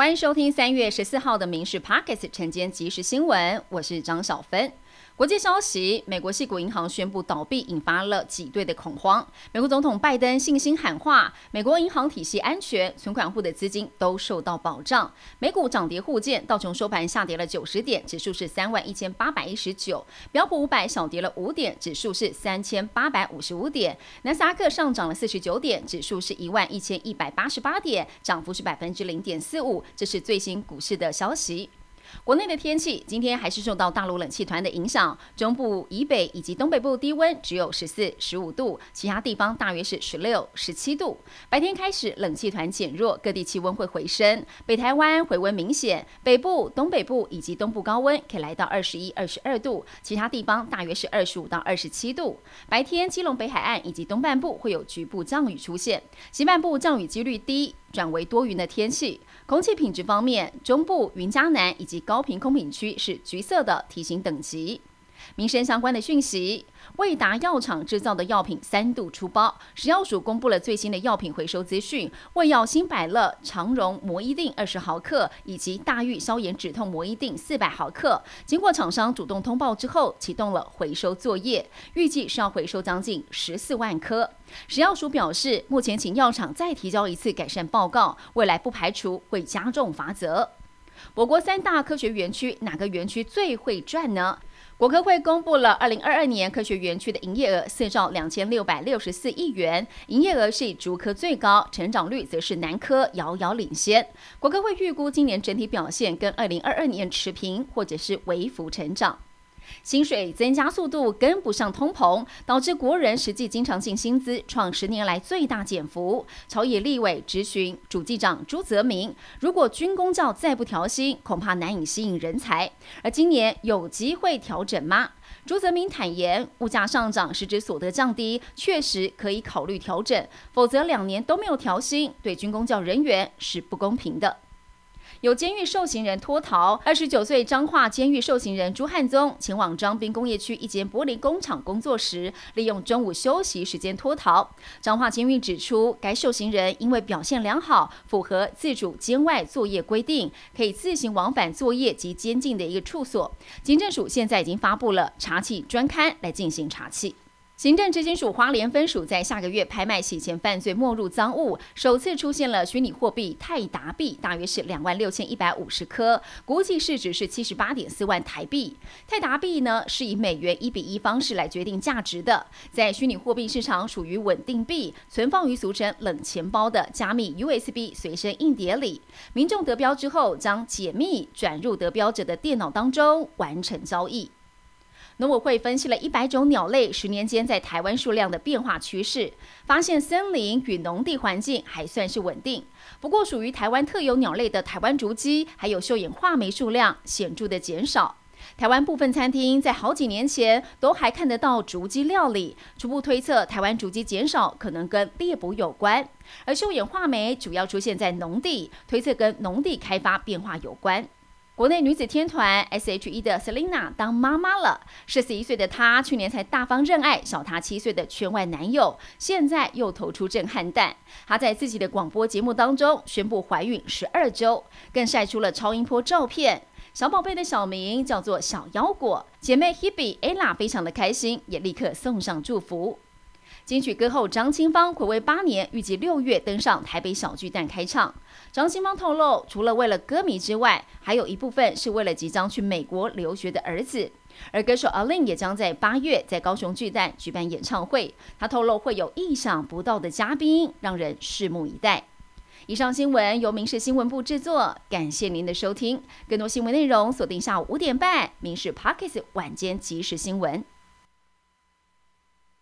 欢迎收听三月十四号的《民事 Pockets》晨间即时新闻，我是张小芬。国际消息：美国系股银行宣布倒闭，引发了挤兑的恐慌。美国总统拜登信心喊话，美国银行体系安全，存款户的资金都受到保障。美股涨跌互见，道琼收盘下跌了九十点，指数是三万一千八百一十九；标普五百小跌了五点，指数是三千八百五十五点；纳斯达克上涨了四十九点，指数是一万一千一百八十八点，涨幅是百分之零点四五。这是最新股市的消息。国内的天气今天还是受到大陆冷气团的影响，中部以北以及东北部低温只有十四、十五度，其他地方大约是十六、十七度。白天开始冷气团减弱，各地气温会回升。北台湾回温明显，北部、东北部以及东部高温可以来到二十一、二十二度，其他地方大约是二十五到二十七度。白天基隆北海岸以及东半部会有局部降雨出现，西半部降雨几率低。转为多云的天气，空气品质方面，中部、云嘉南以及高频空品区是橘色的提醒等级。民生相关的讯息，卫达药厂制造的药品三度出包。食药署公布了最新的药品回收资讯，胃药新百乐长荣摩伊定二十毫克，以及大玉消炎止痛摩伊定四百毫克，经过厂商主动通报之后，启动了回收作业，预计是要回收将近十四万颗。食药署表示，目前请药厂再提交一次改善报告，未来不排除会加重罚则。我国三大科学园区，哪个园区最会赚呢？国科会公布了二零二二年科学园区的营业额四兆两千六百六十四亿元，营业额是以竹科最高，成长率则是南科遥遥领先。国科会预估今年整体表现跟二零二二年持平，或者是微幅成长。薪水增加速度跟不上通膨，导致国人实际经常性薪资创十年来最大减幅。朝野立委质询主计长朱泽明，如果军工教再不调薪，恐怕难以吸引人才。而今年有机会调整吗？朱泽明坦言，物价上涨是指所得降低，确实可以考虑调整，否则两年都没有调薪，对军工教人员是不公平的。有监狱受刑人脱逃，二十九岁彰化监狱受刑人朱汉宗前往彰滨工业区一间玻璃工厂工作时，利用中午休息时间脱逃。彰化监狱指出，该受刑人因为表现良好，符合自主监外作业规定，可以自行往返作业及监禁的一个处所。警政署现在已经发布了查缉专刊来进行查缉。行政执金署花莲分署在下个月拍卖洗钱犯罪没入赃物，首次出现了虚拟货币泰达币，大约是两万六千一百五十颗，估计市值是七十八点四万台币。泰达币呢是以美元一比一方式来决定价值的，在虚拟货币市场属于稳定币，存放于俗称冷钱包的加密 USB 随身硬碟里，民众得标之后将解密转入得标者的电脑当中完成交易。农委会分析了一百种鸟类十年间在台湾数量的变化趋势，发现森林与农地环境还算是稳定。不过，属于台湾特有鸟类的台湾竹鸡还有秀眼画眉数量显著的减少。台湾部分餐厅在好几年前都还看得到竹鸡料理，初步推测台湾竹鸡减少可能跟猎捕有关。而秀眼画眉主要出现在农地，推测跟农地开发变化有关。国内女子天团 S.H.E 的 Selina 当妈妈了。四十一岁的她，去年才大方认爱小她七岁的圈外男友，现在又投出震撼弹。她在自己的广播节目当中宣布怀孕十二周，更晒出了超音波照片。小宝贝的小名叫做小腰果。姐妹 Hebe Ella 非常的开心，也立刻送上祝福。金曲歌后张清芳暌违八年，预计六月登上台北小巨蛋开唱。张清芳透露，除了为了歌迷之外，还有一部分是为了即将去美国留学的儿子。而歌手阿令也将在八月在高雄巨蛋举办演唱会，他透露会有意想不到的嘉宾，让人拭目以待。以上新闻由民事新闻部制作，感谢您的收听。更多新闻内容锁定下午五点半《民事 Pockets 晚间即时新闻》。